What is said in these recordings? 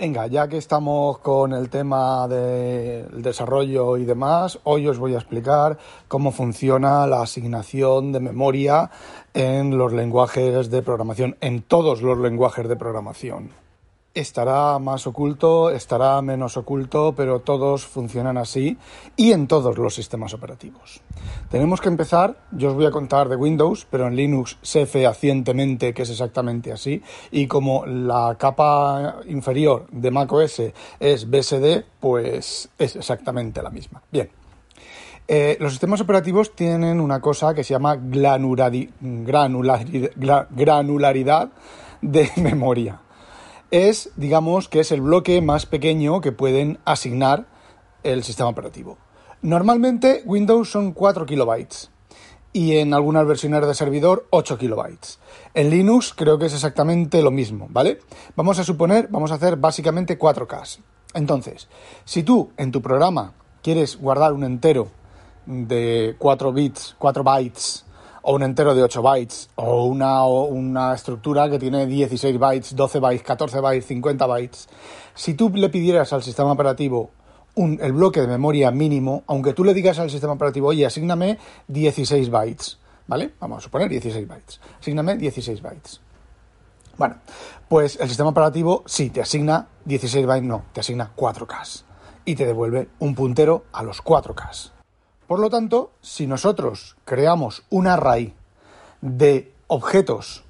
Venga, ya que estamos con el tema del desarrollo y demás, hoy os voy a explicar cómo funciona la asignación de memoria en los lenguajes de programación, en todos los lenguajes de programación estará más oculto, estará menos oculto, pero todos funcionan así y en todos los sistemas operativos. Tenemos que empezar, yo os voy a contar de Windows, pero en Linux sé fehacientemente que es exactamente así y como la capa inferior de macOS es BSD, pues es exactamente la misma. Bien. Eh, los sistemas operativos tienen una cosa que se llama granularidad de memoria es, digamos, que es el bloque más pequeño que pueden asignar el sistema operativo. Normalmente Windows son 4 kilobytes y en algunas versiones de servidor 8 kilobytes. En Linux creo que es exactamente lo mismo, ¿vale? Vamos a suponer, vamos a hacer básicamente 4K. Entonces, si tú en tu programa quieres guardar un entero de 4 bits, 4 bytes o un entero de 8 bytes, o una, una estructura que tiene 16 bytes, 12 bytes, 14 bytes, 50 bytes. Si tú le pidieras al sistema operativo un, el bloque de memoria mínimo, aunque tú le digas al sistema operativo, oye, asígname 16 bytes, ¿vale? Vamos a suponer 16 bytes. Asígname 16 bytes. Bueno, pues el sistema operativo sí te asigna 16 bytes, no, te asigna 4K y te devuelve un puntero a los 4K. Por lo tanto, si nosotros creamos un array de objetos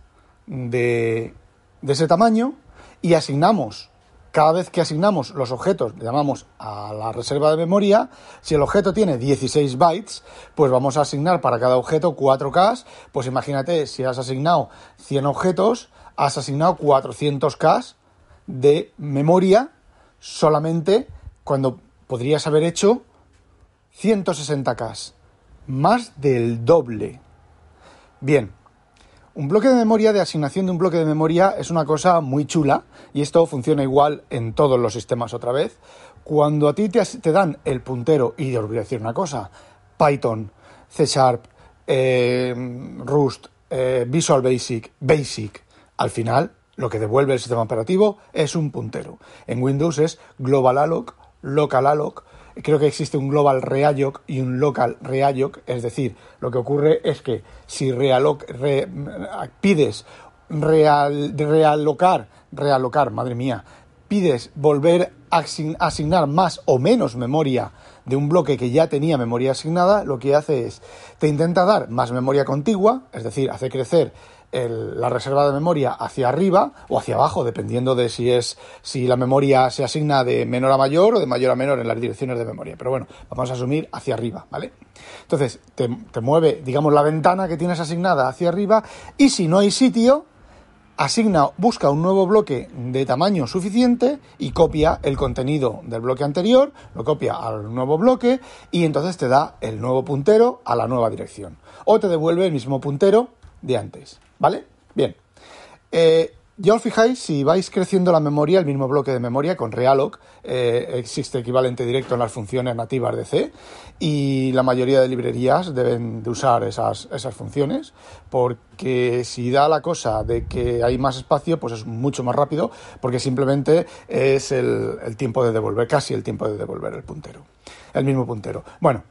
de, ese tamaño y asignamos, cada vez que asignamos los objetos, llamamos a la reserva de memoria, si el objeto tiene 16 bytes, pues vamos a asignar para cada objeto 4K, pues imagínate, si has asignado 100 objetos, has asignado 400K de memoria solamente cuando podrías haber hecho 160K, más del doble. Bien, un bloque de memoria, de asignación de un bloque de memoria, es una cosa muy chula y esto funciona igual en todos los sistemas otra vez. Cuando a ti te, dan el puntero, y os voy decir una cosa, Python, C Sharp, eh, Rust, eh, Visual Basic, Basic, al final lo que devuelve el sistema operativo es un puntero. En Windows es global alloc, local alloc, creo que existe un global realloc y un local realloc, es decir, lo que ocurre es que si realoc, pides real, realocar, realocar, madre mía, pides volver a asignar más o menos memoria de un bloque que ya tenía memoria asignada, lo que hace es, te intenta dar más memoria contigua, es decir, hace crecer la reserva de memoria hacia arriba o hacia abajo, dependiendo de si es si la memoria se asigna de menor a mayor o de mayor a menor en las direcciones de memoria. Pero bueno, vamos a asumir hacia arriba, ¿vale? Entonces, te, te mueve, digamos, la ventana que tienes asignada hacia arriba y si no hay sitio, asigna, busca un nuevo bloque de tamaño suficiente y copia el contenido del bloque anterior, lo copia al nuevo bloque y entonces te da el nuevo puntero a la nueva dirección. O te devuelve el mismo puntero de antes. ¿Vale? Bien. Eh, ya os fijáis, si vais creciendo la memoria, el mismo bloque de memoria con Realloc, eh, existe equivalente directo en las funciones nativas de C y la mayoría de librerías deben de usar esas, esas funciones porque si da la cosa de que hay más espacio, pues es mucho más rápido porque simplemente es el, el tiempo de devolver, casi el tiempo de devolver el puntero, el mismo puntero. Bueno,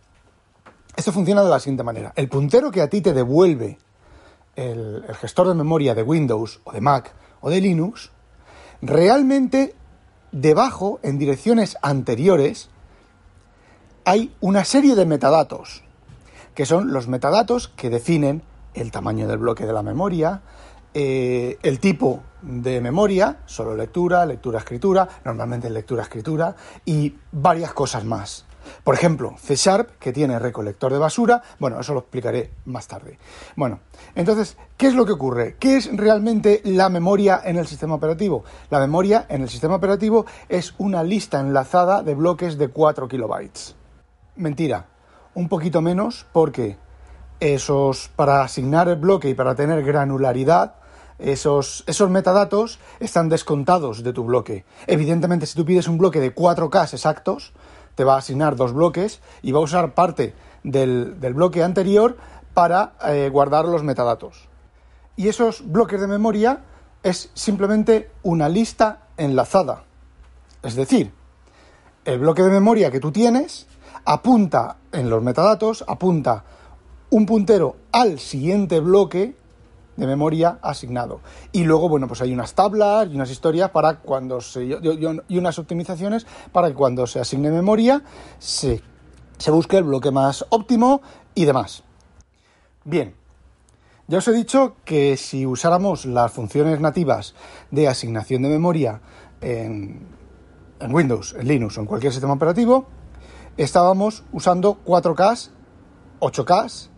esto funciona de la siguiente manera. El puntero que a ti te devuelve el, gestor de memoria de Windows o de Mac o de Linux, realmente debajo, en direcciones anteriores, hay una serie de metadatos, que son los metadatos que definen el tamaño del bloque de la memoria, eh, el tipo de memoria, solo lectura, lectura-escritura, normalmente lectura-escritura, y varias cosas más. Por ejemplo, C Sharp, que tiene recolector de basura, bueno, eso lo explicaré más tarde. Bueno, entonces, ¿qué es lo que ocurre? ¿Qué es realmente la memoria en el sistema operativo? La memoria en el sistema operativo es una lista enlazada de bloques de 4 kilobytes. Mentira, un poquito menos porque esos, para asignar el bloque y para tener granularidad, esos, esos, metadatos están descontados de tu bloque. Evidentemente, si tú pides un bloque de 4K exactos, te va a asignar dos bloques y va a usar parte del, bloque anterior para eh, guardar los metadatos. Y esos bloques de memoria es simplemente una lista enlazada. Es decir, el bloque de memoria que tú tienes apunta en los metadatos, apunta un puntero al siguiente bloque de memoria asignado. Y luego, bueno, pues hay unas tablas y unas historias para cuando se. y unas optimizaciones para que cuando se asigne memoria se, se busque el bloque más óptimo y demás. Bien, ya os he dicho que si usáramos las funciones nativas de asignación de memoria en, Windows, en Linux o en cualquier sistema operativo, estábamos usando 4K, 8K,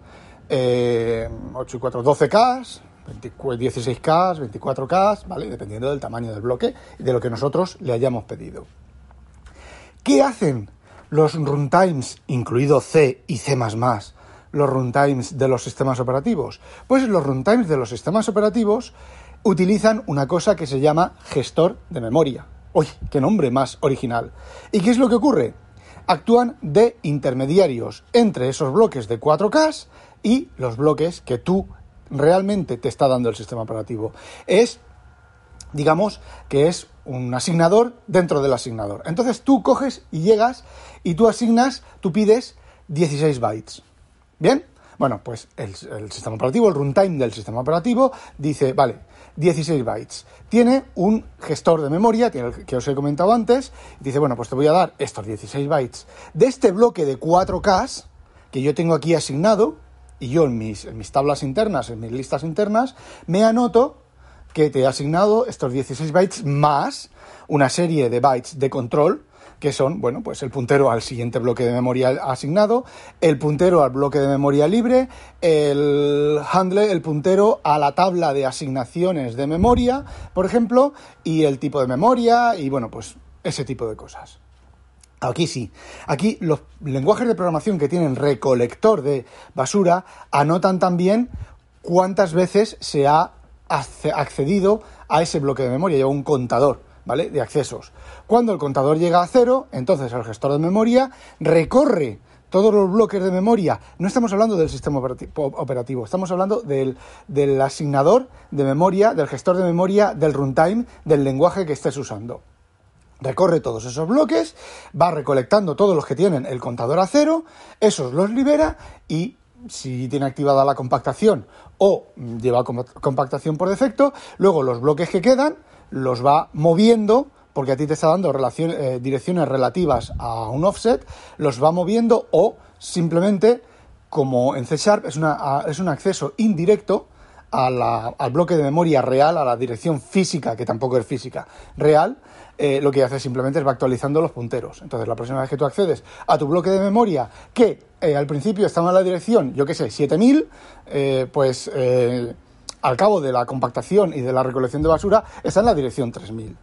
8 y 4, 12K, 16K, 24K, ¿vale? Dependiendo del tamaño del bloque y de lo que nosotros le hayamos pedido. ¿Qué hacen los runtimes, incluido C y C++, los runtimes de los sistemas operativos? Pues los runtimes de los sistemas operativos utilizan una cosa que se llama gestor de memoria. ¡Uy, qué nombre más original! ¿Y qué es lo que ocurre? Actúan de intermediarios entre esos bloques de 4K y los bloques que tú realmente te está dando el sistema operativo. Es, digamos, que es un asignador dentro del asignador. Entonces tú coges y llegas y tú asignas, tú pides 16 bytes. ¿Bien? Bueno, pues el, sistema operativo, el runtime del sistema operativo, dice, vale, 16 bytes. Tiene un gestor de memoria, que os he comentado antes, dice, bueno, pues te voy a dar estos 16 bytes de este bloque de 4K que yo tengo aquí asignado, y yo en mis, tablas internas, en mis listas internas, me anoto que te he asignado estos 16 bytes más una serie de bytes de control que son, bueno, pues el puntero al siguiente bloque de memoria asignado, el puntero al bloque de memoria libre, el handle, el puntero a la tabla de asignaciones de memoria, por ejemplo, y el tipo de memoria, y bueno, pues ese tipo de cosas. Aquí sí. Aquí los lenguajes de programación que tienen recolector de basura anotan también cuántas veces se ha accedido a ese bloque de memoria. Lleva un contador, ¿vale? De accesos. Cuando el contador llega a cero, entonces el gestor de memoria recorre todos los bloques de memoria. No estamos hablando del sistema operativo, estamos hablando del, del asignador de memoria, del gestor de memoria, del runtime, del lenguaje que estés usando recorre todos esos bloques, va recolectando todos los que tienen el contador a cero, esos los libera y si tiene activada la compactación o lleva compactación por defecto, luego los bloques que quedan los va moviendo porque a ti te está dando eh, direcciones relativas a un offset, los va moviendo o simplemente, como en C Sharp, es, una, es un acceso indirecto al bloque de memoria real, a la dirección física, que tampoco es física, real, eh, lo que hace simplemente es va actualizando los punteros. Entonces, la próxima vez que tú accedes a tu bloque de memoria, que eh, al principio estaba en la dirección, yo qué sé, 7000, eh, pues al cabo de la compactación y de la recolección de basura, está en la dirección 3000.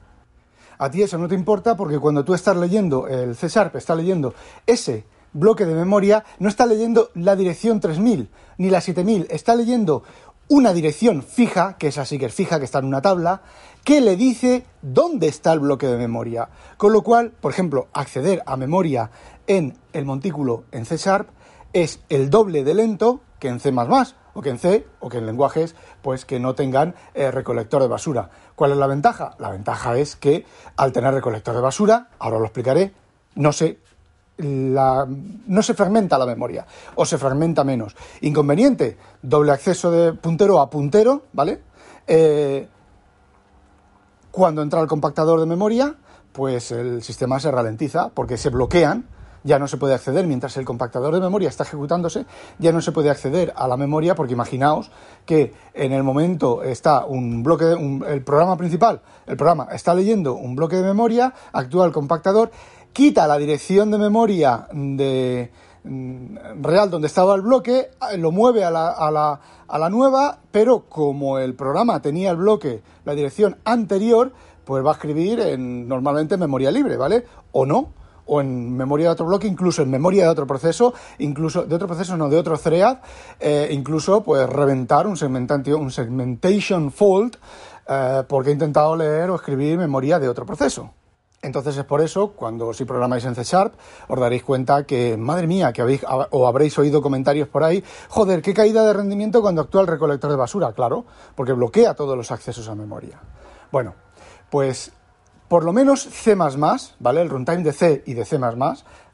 A ti eso no te importa porque cuando tú estás leyendo el C Sharp, está leyendo ese bloque de memoria, no está leyendo la dirección 3000 ni la 7000, está leyendo una dirección fija, que es así que es fija, que está en una tabla, que le dice dónde está el bloque de memoria. Con lo cual, por ejemplo, acceder a memoria en el montículo en C Sharp es el doble de lento que en C++, o que en C, o que en lenguajes pues que no tengan eh, recolector de basura. ¿Cuál es la ventaja? La ventaja es que al tener recolector de basura, ahora lo explicaré, no se no se fragmenta la memoria o se fragmenta menos. Inconveniente, doble acceso de puntero a puntero, ¿vale? Eh, cuando entra el compactador de memoria, pues el sistema se ralentiza porque se bloquean, ya no se puede acceder mientras el compactador de memoria está ejecutándose, ya no se puede acceder a la memoria porque imaginaos que en el momento está un bloque, el programa principal, el programa está leyendo un bloque de memoria, actúa el compactador quita la dirección de memoria de real donde estaba el bloque, lo mueve a la, a la, a la nueva, pero como el programa tenía el bloque, la dirección anterior, pues va a escribir en, normalmente en memoria libre, ¿vale? O no, o en memoria de otro bloque, incluso en memoria de otro proceso, incluso de otro proceso, no, de otro thread, eh, incluso pues reventar un un segmentation fault eh, porque he intentado leer o escribir memoria de otro proceso. Entonces es por eso, cuando si programáis en C Sharp, os daréis cuenta que, madre mía, que habéis o habréis oído comentarios por ahí, joder, qué caída de rendimiento cuando actúa el recolector de basura, claro, porque bloquea todos los accesos a memoria. Bueno, pues por lo menos C++, ¿vale? El runtime de C y de C++,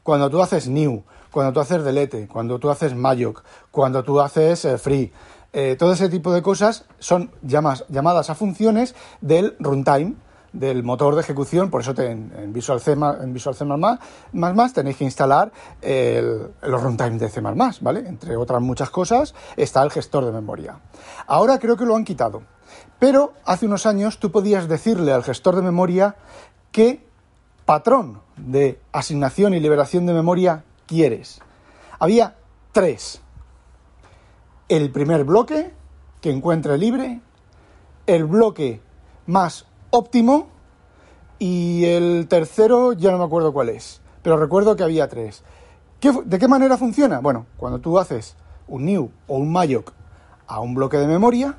cuando tú haces new, cuando tú haces delete, cuando tú haces malloc, cuando tú haces eh, free, eh, todo ese tipo de cosas son llamadas a funciones del runtime, del motor de ejecución, por eso en, Visual C, en Visual C++, más, tenéis que instalar el, los runtime de C++, ¿vale? Entre otras muchas cosas está el gestor de memoria. Ahora creo que lo han quitado, pero hace unos años tú podías decirle al gestor de memoria qué patrón de asignación y liberación de memoria quieres. Había tres. El primer bloque, que encuentre libre, el bloque más óptimo y el tercero ya no me acuerdo cuál es, pero recuerdo que había tres. ¿De qué manera funciona? Bueno, cuando tú haces un new o un malloc a un bloque de memoria,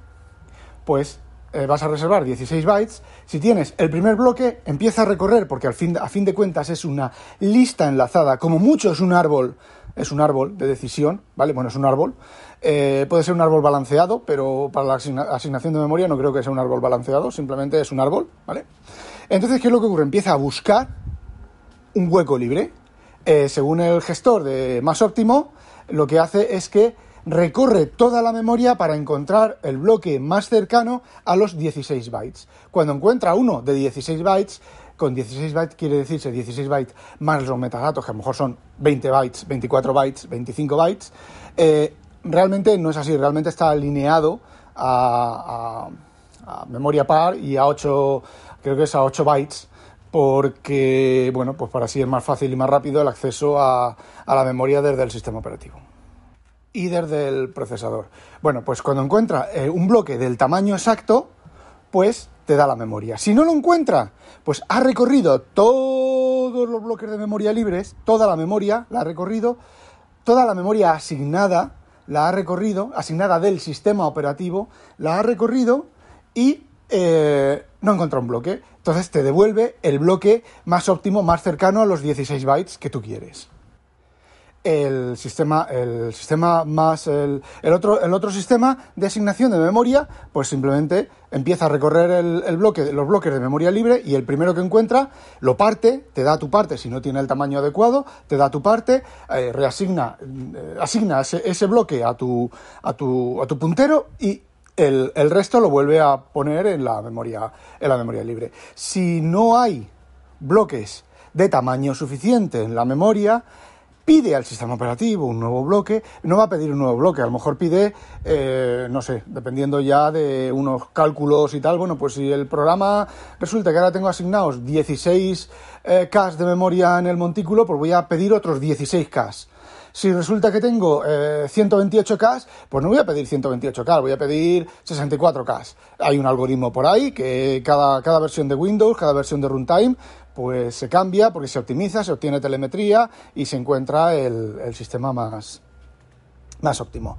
pues eh, vas a reservar 16 bytes. Si tienes el primer bloque, empieza a recorrer, porque al fin, a fin de cuentas es una lista enlazada, como mucho es un árbol, es un árbol de decisión, ¿vale? Bueno, es un árbol. Eh, puede ser un árbol balanceado, pero para la asignación de memoria no creo que sea un árbol balanceado, simplemente es un árbol, ¿vale? Entonces, ¿qué es lo que ocurre? Empieza a buscar un hueco libre. Eh, según el gestor de más óptimo, lo que hace es que recorre toda la memoria para encontrar el bloque más cercano a los 16 bytes. Cuando encuentra uno de 16 bytes, con 16 bytes quiere decirse 16 bytes más los metadatos, que a lo mejor son 20 bytes, 24 bytes, 25 bytes, eh, realmente no es así, realmente está alineado a, memoria par y a 8, creo que es a 8 bytes, porque, bueno, pues para así es más fácil y más rápido el acceso a, la memoria desde el sistema operativo y desde el procesador. Bueno, pues cuando encuentra eh, un bloque del tamaño exacto, pues te da la memoria. Si no lo encuentra, pues ha recorrido todos los bloques de memoria libres, toda la memoria la ha recorrido, toda la memoria asignada la ha recorrido, asignada del sistema operativo, la ha recorrido y eh, no encontró un bloque. Entonces te devuelve el bloque más óptimo, más cercano a los 16 bytes que tú quieres el sistema, el sistema más el, otro, el otro sistema de asignación de memoria, pues simplemente empieza a recorrer el, bloque, los bloques de memoria libre y el primero que encuentra lo parte, te da tu parte si no tiene el tamaño adecuado, te da tu parte, eh, reasigna, eh, asigna ese, bloque a tu, a tu, a tu puntero y el, el, resto lo vuelve a poner en la memoria, en la memoria libre. Si no hay bloques de tamaño suficiente en la memoria, pide al sistema operativo un nuevo bloque, no va a pedir un nuevo bloque, a lo mejor pide, eh, no sé, dependiendo ya de unos cálculos y tal, bueno, pues si el programa resulta que ahora tengo asignados 16 eh, K de memoria en el montículo, pues voy a pedir otros 16 K. Si resulta que tengo 128K, eh, pues no voy a pedir 128K, voy a pedir 64K. Hay un algoritmo por ahí que cada, cada versión de Windows, cada versión de runtime, pues se cambia porque se optimiza, se obtiene telemetría y se encuentra el, sistema más, más óptimo.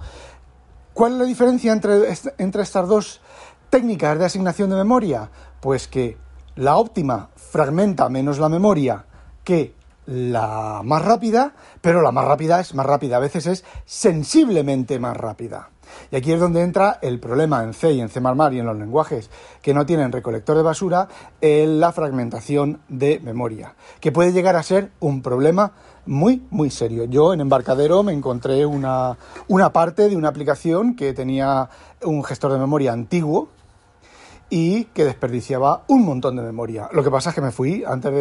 ¿Cuál es la diferencia entre, entre estas dos técnicas de asignación de memoria? Pues que la óptima fragmenta menos la memoria que la más rápida, pero la más rápida es más rápida, a veces es sensiblemente más rápida. Y aquí es donde entra el problema en C y en C++ y en los lenguajes que no tienen recolector de basura, en la fragmentación de memoria, que puede llegar a ser un problema muy, muy serio. Yo en Embarcadero me encontré una, una parte de una aplicación que tenía un gestor de memoria antiguo, y que desperdiciaba un montón de memoria. Lo que pasa es que me fui, antes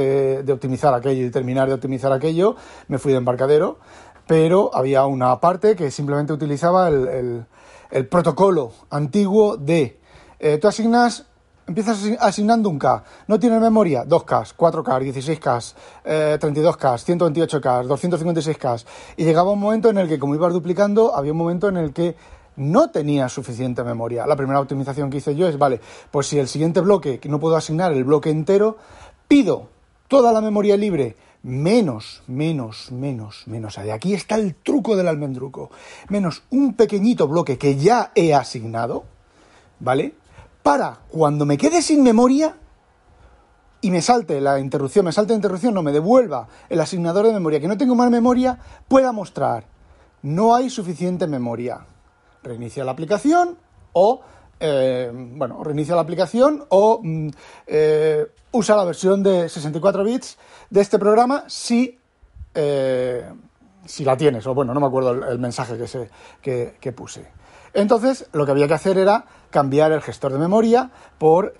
de, optimizar aquello y terminar de optimizar aquello, me fui de embarcadero, pero había una parte que simplemente utilizaba el, protocolo antiguo de eh, tú asignas empiezas asignando un K, no tienes memoria, 2K, 4K, 16K, 32K, 128K, 256K, y llegaba un momento en el que como ibas duplicando, había un momento en el que no tenía suficiente memoria. La primera optimización que hice yo es, vale, pues si el siguiente bloque, que no puedo asignar el bloque entero, pido toda la memoria libre menos, menos, menos, menos. De aquí está el truco del almendruco. Menos un pequeñito bloque que ya he asignado, ¿vale? Para cuando me quede sin memoria y me salte la interrupción, me salte la interrupción, no me devuelva el asignador de memoria, que no tengo más memoria, pueda mostrar, no hay suficiente memoria reinicia la aplicación o eh, bueno, reinicia la aplicación o mm, eh, usa la versión de 64 bits de este programa si, eh, si la tienes, o bueno, no me acuerdo el, mensaje que, se, que, puse. Entonces, lo que había que hacer era cambiar el gestor de memoria por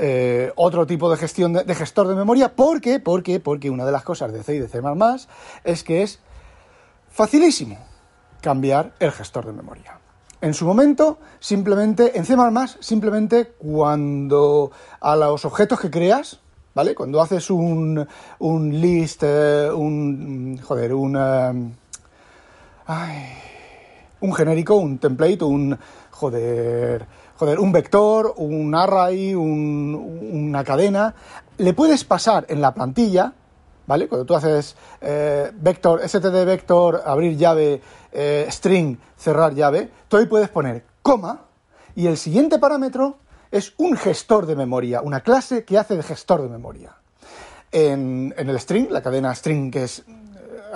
otro tipo de gestión de, gestor de memoria. ¿Por qué? Porque, porque una de las cosas de C y de C++ es que es facilísimo cambiar el gestor de memoria en su momento, simplemente, en C++, simplemente cuando a los objetos que creas, ¿vale? Cuando haces un, un list, eh, un, joder, un, eh, un genérico, un template, un, joder, joder, un vector, un array, una cadena, le puedes pasar en la plantilla, ¿vale? Cuando tú haces eh, vector, std vector, abrir llave, eh, string, cerrar llave, tú ahí puedes poner coma y el siguiente parámetro es un gestor de memoria, una clase que hace de gestor de memoria. En, el string, la cadena string que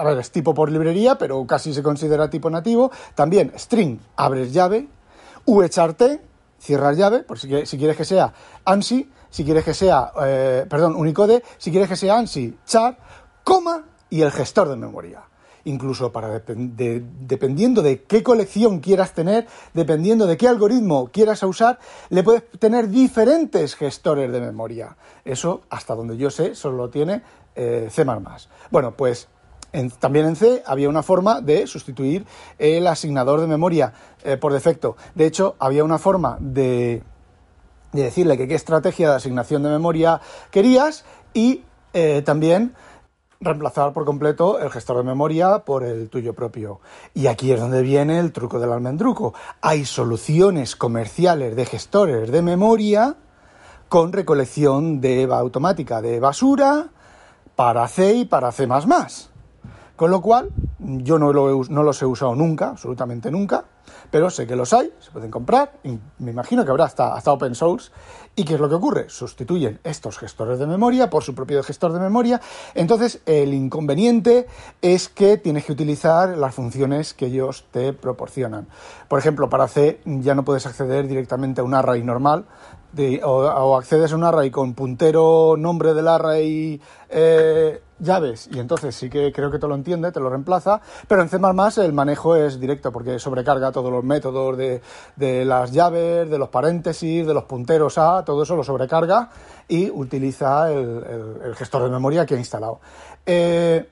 ver, es tipo por librería, pero casi se considera tipo nativo, también string, abres llave, vchart, cerrar llave, por si, si quieres que sea ANSI, si quieres que sea, eh, perdón, Unicode, si quieres que sea ANSI, char, coma y el gestor de memoria incluso para dependiendo de qué colección quieras tener, dependiendo de qué algoritmo quieras usar, le puedes tener diferentes gestores de memoria. Eso, hasta donde yo sé, solo lo tiene eh, C++. Bueno, pues también en C había una forma de sustituir el asignador de memoria eh, por defecto. De hecho, había una forma de, decirle que qué estrategia de asignación de memoria querías y eh, también reemplazar por completo el gestor de memoria por el tuyo propio. Y aquí es donde viene el truco del almendruco. Hay soluciones comerciales de gestores de memoria con recolección de automática de basura para C y para C++. Con lo cual, yo no, no los he usado nunca, absolutamente nunca, pero sé que los hay, se pueden comprar, y me imagino que habrá hasta, hasta open source. ¿Y qué es lo que ocurre? Sustituyen estos gestores de memoria por su propio gestor de memoria. Entonces, el inconveniente es que tienes que utilizar las funciones que ellos te proporcionan. Por ejemplo, para C ya no puedes acceder directamente a un array normal, o, accedes a un array con puntero, nombre del array, eh, llaves, y entonces sí que creo que te lo entiende, te lo reemplaza, pero en C++ el manejo es directo porque sobrecarga todos los métodos de, las llaves, de los paréntesis, de los punteros a, todo eso lo sobrecarga y utiliza el, gestor de memoria que ha instalado. Eh,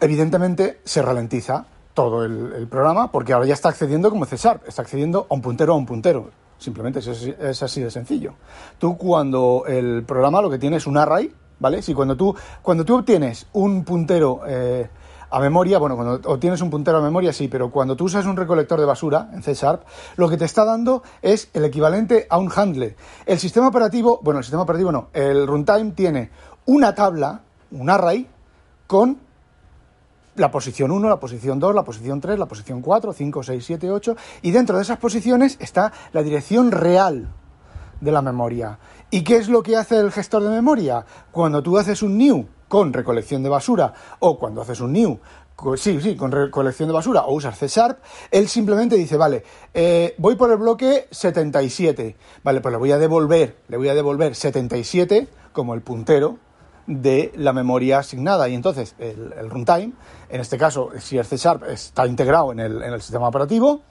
evidentemente se ralentiza todo el, programa porque ahora ya está accediendo como C está accediendo a un puntero a un puntero. Simplemente es, así de sencillo. Tú cuando el programa lo que tiene es un array, ¿vale? Si cuando tú, cuando tú obtienes un puntero eh, a memoria, bueno, cuando obtienes un puntero a memoria sí, pero cuando tú usas un recolector de basura en C Sharp, lo que te está dando es el equivalente a un handle. El sistema operativo, bueno, el sistema operativo no, el runtime tiene una tabla, un array, con la posición 1, la posición 2, la posición 3, la posición 4, 5, 6, 7, 8, y dentro de esas posiciones está la dirección real de la memoria. ¿Y qué es lo que hace el gestor de memoria? Cuando tú haces un new con recolección de basura o cuando haces un new sí, sí, con recolección de basura o usas C Sharp, él simplemente dice, vale, eh, voy por el bloque 77, vale, pues le voy a devolver, le voy a devolver 77 como el puntero de la memoria asignada. Y entonces el, runtime, en este caso, si el C Sharp está integrado en el sistema operativo,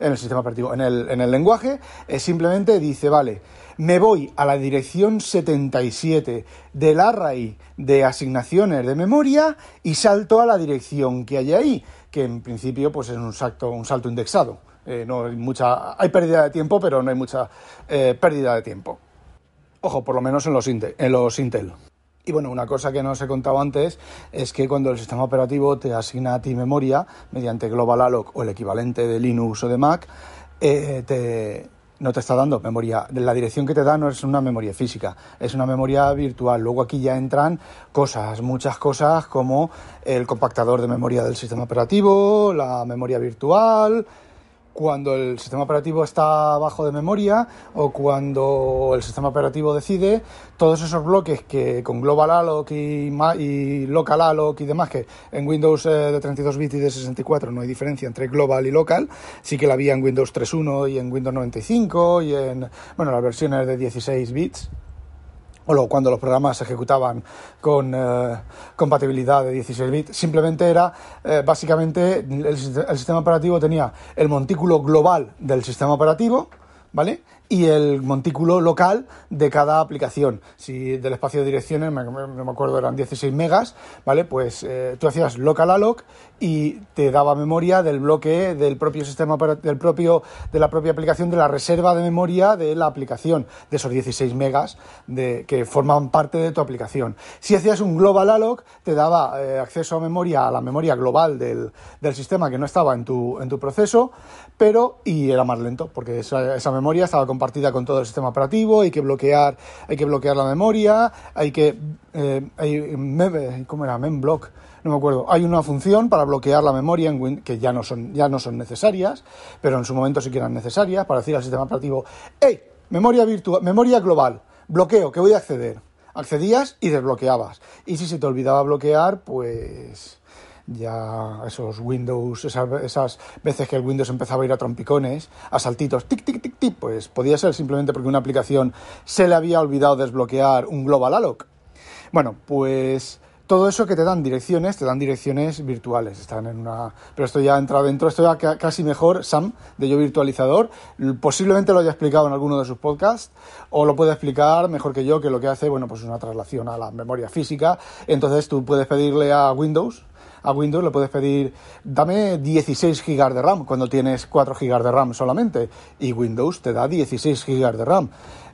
en el sistema operativo, en el, en el lenguaje, simplemente dice, vale, me voy a la dirección 77 del array de asignaciones de memoria y salto a la dirección que hay ahí, que en principio pues es un salto, un salto indexado. Eh, no hay mucha, hay pérdida de tiempo, pero no hay mucha eh, pérdida de tiempo. Ojo, por lo menos en los, en los Intel. Y bueno, una cosa que no os he contado antes es que cuando el sistema operativo te asigna a ti memoria mediante Global Alloc o el equivalente de Linux o de Mac, eh, no te está dando memoria. La dirección que te da no es una memoria física, es una memoria virtual. Luego aquí ya entran cosas, muchas cosas como el compactador de memoria del sistema operativo, la memoria virtual, cuando el sistema operativo está bajo de memoria o cuando el sistema operativo decide, todos esos bloques que con Global Alloc y, y Local Alloc y demás, que en Windows eh, de 32 bits y de 64 no hay diferencia entre Global y Local, sí que la había en Windows 3.1 y en Windows 95 y en, bueno, las versiones de 16 bits o cuando los programas se ejecutaban con eh, compatibilidad de 16 bits, simplemente era, eh, básicamente, el, sistema operativo tenía el montículo global del sistema operativo, ¿vale? y el montículo local de cada aplicación. Si del espacio de direcciones, no me, acuerdo, eran 16 megas, ¿vale? Pues eh, tú hacías local alloc y te daba memoria del bloque del propio sistema del propio de la propia aplicación de la reserva de memoria de la aplicación de esos 16 megas de, que forman parte de tu aplicación. Si hacías un global alloc te daba eh, acceso a memoria a la memoria global del, del, sistema que no estaba en tu en tu proceso, pero y era más lento porque esa, memoria estaba compartida con todo el sistema operativo, hay que bloquear, hay que bloquear la memoria, hay que eh, hay, ¿cómo era? Memblock, no me acuerdo. Hay una función para bloquear la memoria en que ya no son ya no son necesarias, pero en su momento sí que eran necesarias para decir al sistema operativo, "Hey, memoria virtual, memoria global, bloqueo, que voy a acceder." Accedías y desbloqueabas. Y si se te olvidaba bloquear, pues ya esos Windows, esas, veces que el Windows empezaba a ir a trompicones, a saltitos, tic, tic, tic, tic, pues podía ser simplemente porque una aplicación se le había olvidado desbloquear un Global Alloc. Bueno, pues todo eso que te dan direcciones, te dan direcciones virtuales. Están en una. Pero esto ya entra dentro, esto ya casi mejor, Sam, de Yo Virtualizador. Posiblemente lo haya explicado en alguno de sus podcasts, o lo puede explicar mejor que yo, que lo que hace, bueno, pues una traslación a la memoria física. Entonces tú puedes pedirle a Windows, a Windows le puedes pedir, dame 16 GB de RAM cuando tienes 4 GB de RAM solamente, y Windows te da 16 GB de RAM.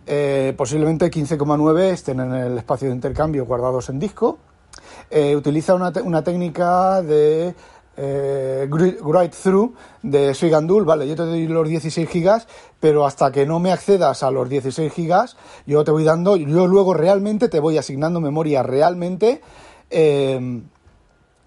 Eh, posiblemente 15,9 estén en el espacio de intercambio guardados en disco. Eh, utiliza una, una, técnica de eh, write through de Swigandul, vale, yo te doy los 16 gigas, pero hasta que no me accedas a los 16 gigas, yo te voy dando, yo luego realmente te voy asignando memoria realmente eh,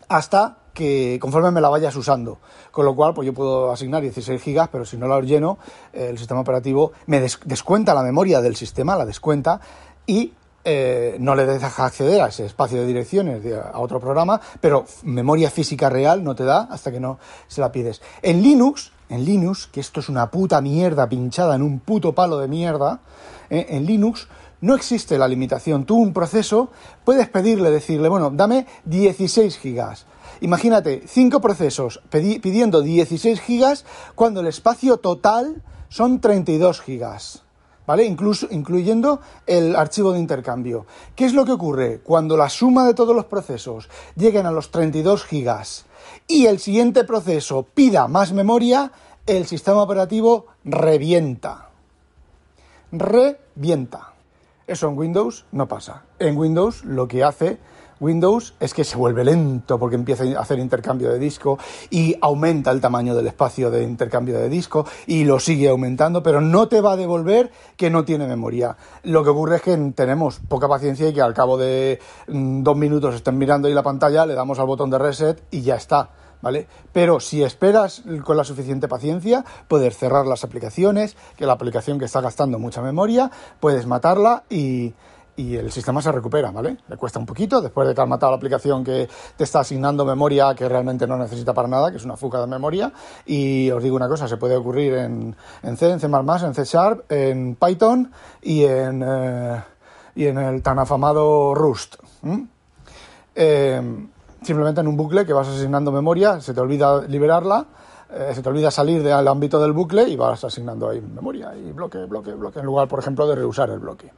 hasta que conforme me la vayas usando. Con lo cual, pues yo puedo asignar 16 gigas, pero si no la lleno, el sistema operativo me descuenta la memoria del sistema, la descuenta, y eh, no le deja acceder a ese espacio de direcciones a otro programa, pero memoria física real no te da hasta que no se la pides. En Linux, en Linux, que esto es una puta mierda pinchada en un puto palo de mierda, eh, en Linux no existe la limitación. Tú un proceso puedes pedirle, decirle, bueno, dame 16 gigas. Imagínate, cinco procesos pidiendo 16 gigas cuando el espacio total son 32 gigas. ¿Vale? Incluso, incluyendo el archivo de intercambio. ¿Qué es lo que ocurre? Cuando la suma de todos los procesos lleguen a los 32 gigas y el siguiente proceso pida más memoria, el sistema operativo revienta. Revienta. Eso en Windows no pasa. En Windows lo que hace Windows es que se vuelve lento porque empieza a hacer intercambio de disco y aumenta el tamaño del espacio de intercambio de disco y lo sigue aumentando, pero no te va a devolver que no tiene memoria. Lo que ocurre es que tenemos poca paciencia y que al cabo de mm, dos minutos estén mirando ahí la pantalla, le damos al botón de reset y ya está. ¿vale? Pero si esperas con la suficiente paciencia, puedes cerrar las aplicaciones, que la aplicación que está gastando mucha memoria, puedes matarla y, el sistema se recupera, ¿vale? Le cuesta un poquito después de que has matado la aplicación que te está asignando memoria que realmente no necesita para nada, que es una fuga de memoria. Y os digo una cosa, se puede ocurrir en, C, en C++, en C Sharp, en Python y en, eh, y en el tan afamado Rust simplemente en un bucle que vas asignando memoria, se te olvida liberarla, eh, se te olvida salir del ámbito del bucle y vas asignando ahí memoria y bloque, bloque, bloque, en lugar, por ejemplo, de reusar el bloque.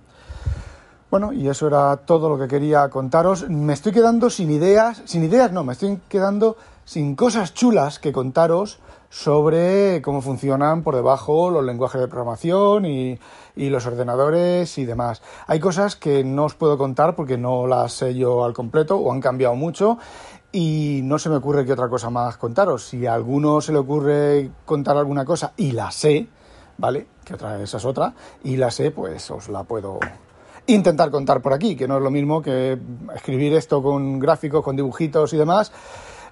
Bueno, y eso era todo lo que quería contaros. Me estoy quedando sin ideas, sin ideas no, me estoy quedando sin cosas chulas que contaros sobre cómo funcionan por debajo los lenguajes de programación y, los ordenadores y demás. Hay cosas que no os puedo contar porque no las sé yo al completo o han cambiado mucho y no se me ocurre que otra cosa más contaros. Si a alguno se le ocurre contar alguna cosa y la sé, ¿vale? Que otra esa es otra, y la sé, pues os la puedo intentar contar por aquí, que no es lo mismo que escribir esto con gráficos, con dibujitos y demás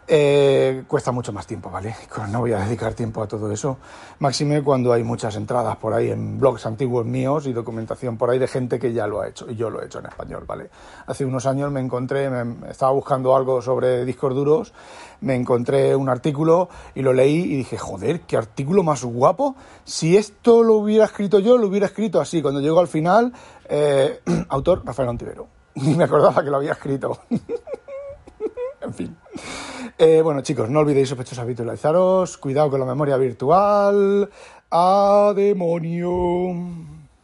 Eh, cuesta mucho más tiempo, ¿vale? No voy a dedicar tiempo a todo eso. Máxime cuando hay muchas entradas por ahí en blogs antiguos míos y documentación por ahí de gente que ya lo ha hecho. Y yo lo he hecho en español, ¿vale? Hace unos años me encontré, estaba buscando algo sobre discos duros, me encontré un artículo y lo leí y dije, joder, qué artículo más guapo. Si esto lo hubiera escrito yo, lo hubiera escrito así. Cuando llego al final, eh, autor Rafael Antivero. Ni me acordaba que lo había escrito. en fin. Eh, bueno, chicos, no olvidéis sospechosos habitualizaros. Cuidado con la memoria virtual. ¡A demonio!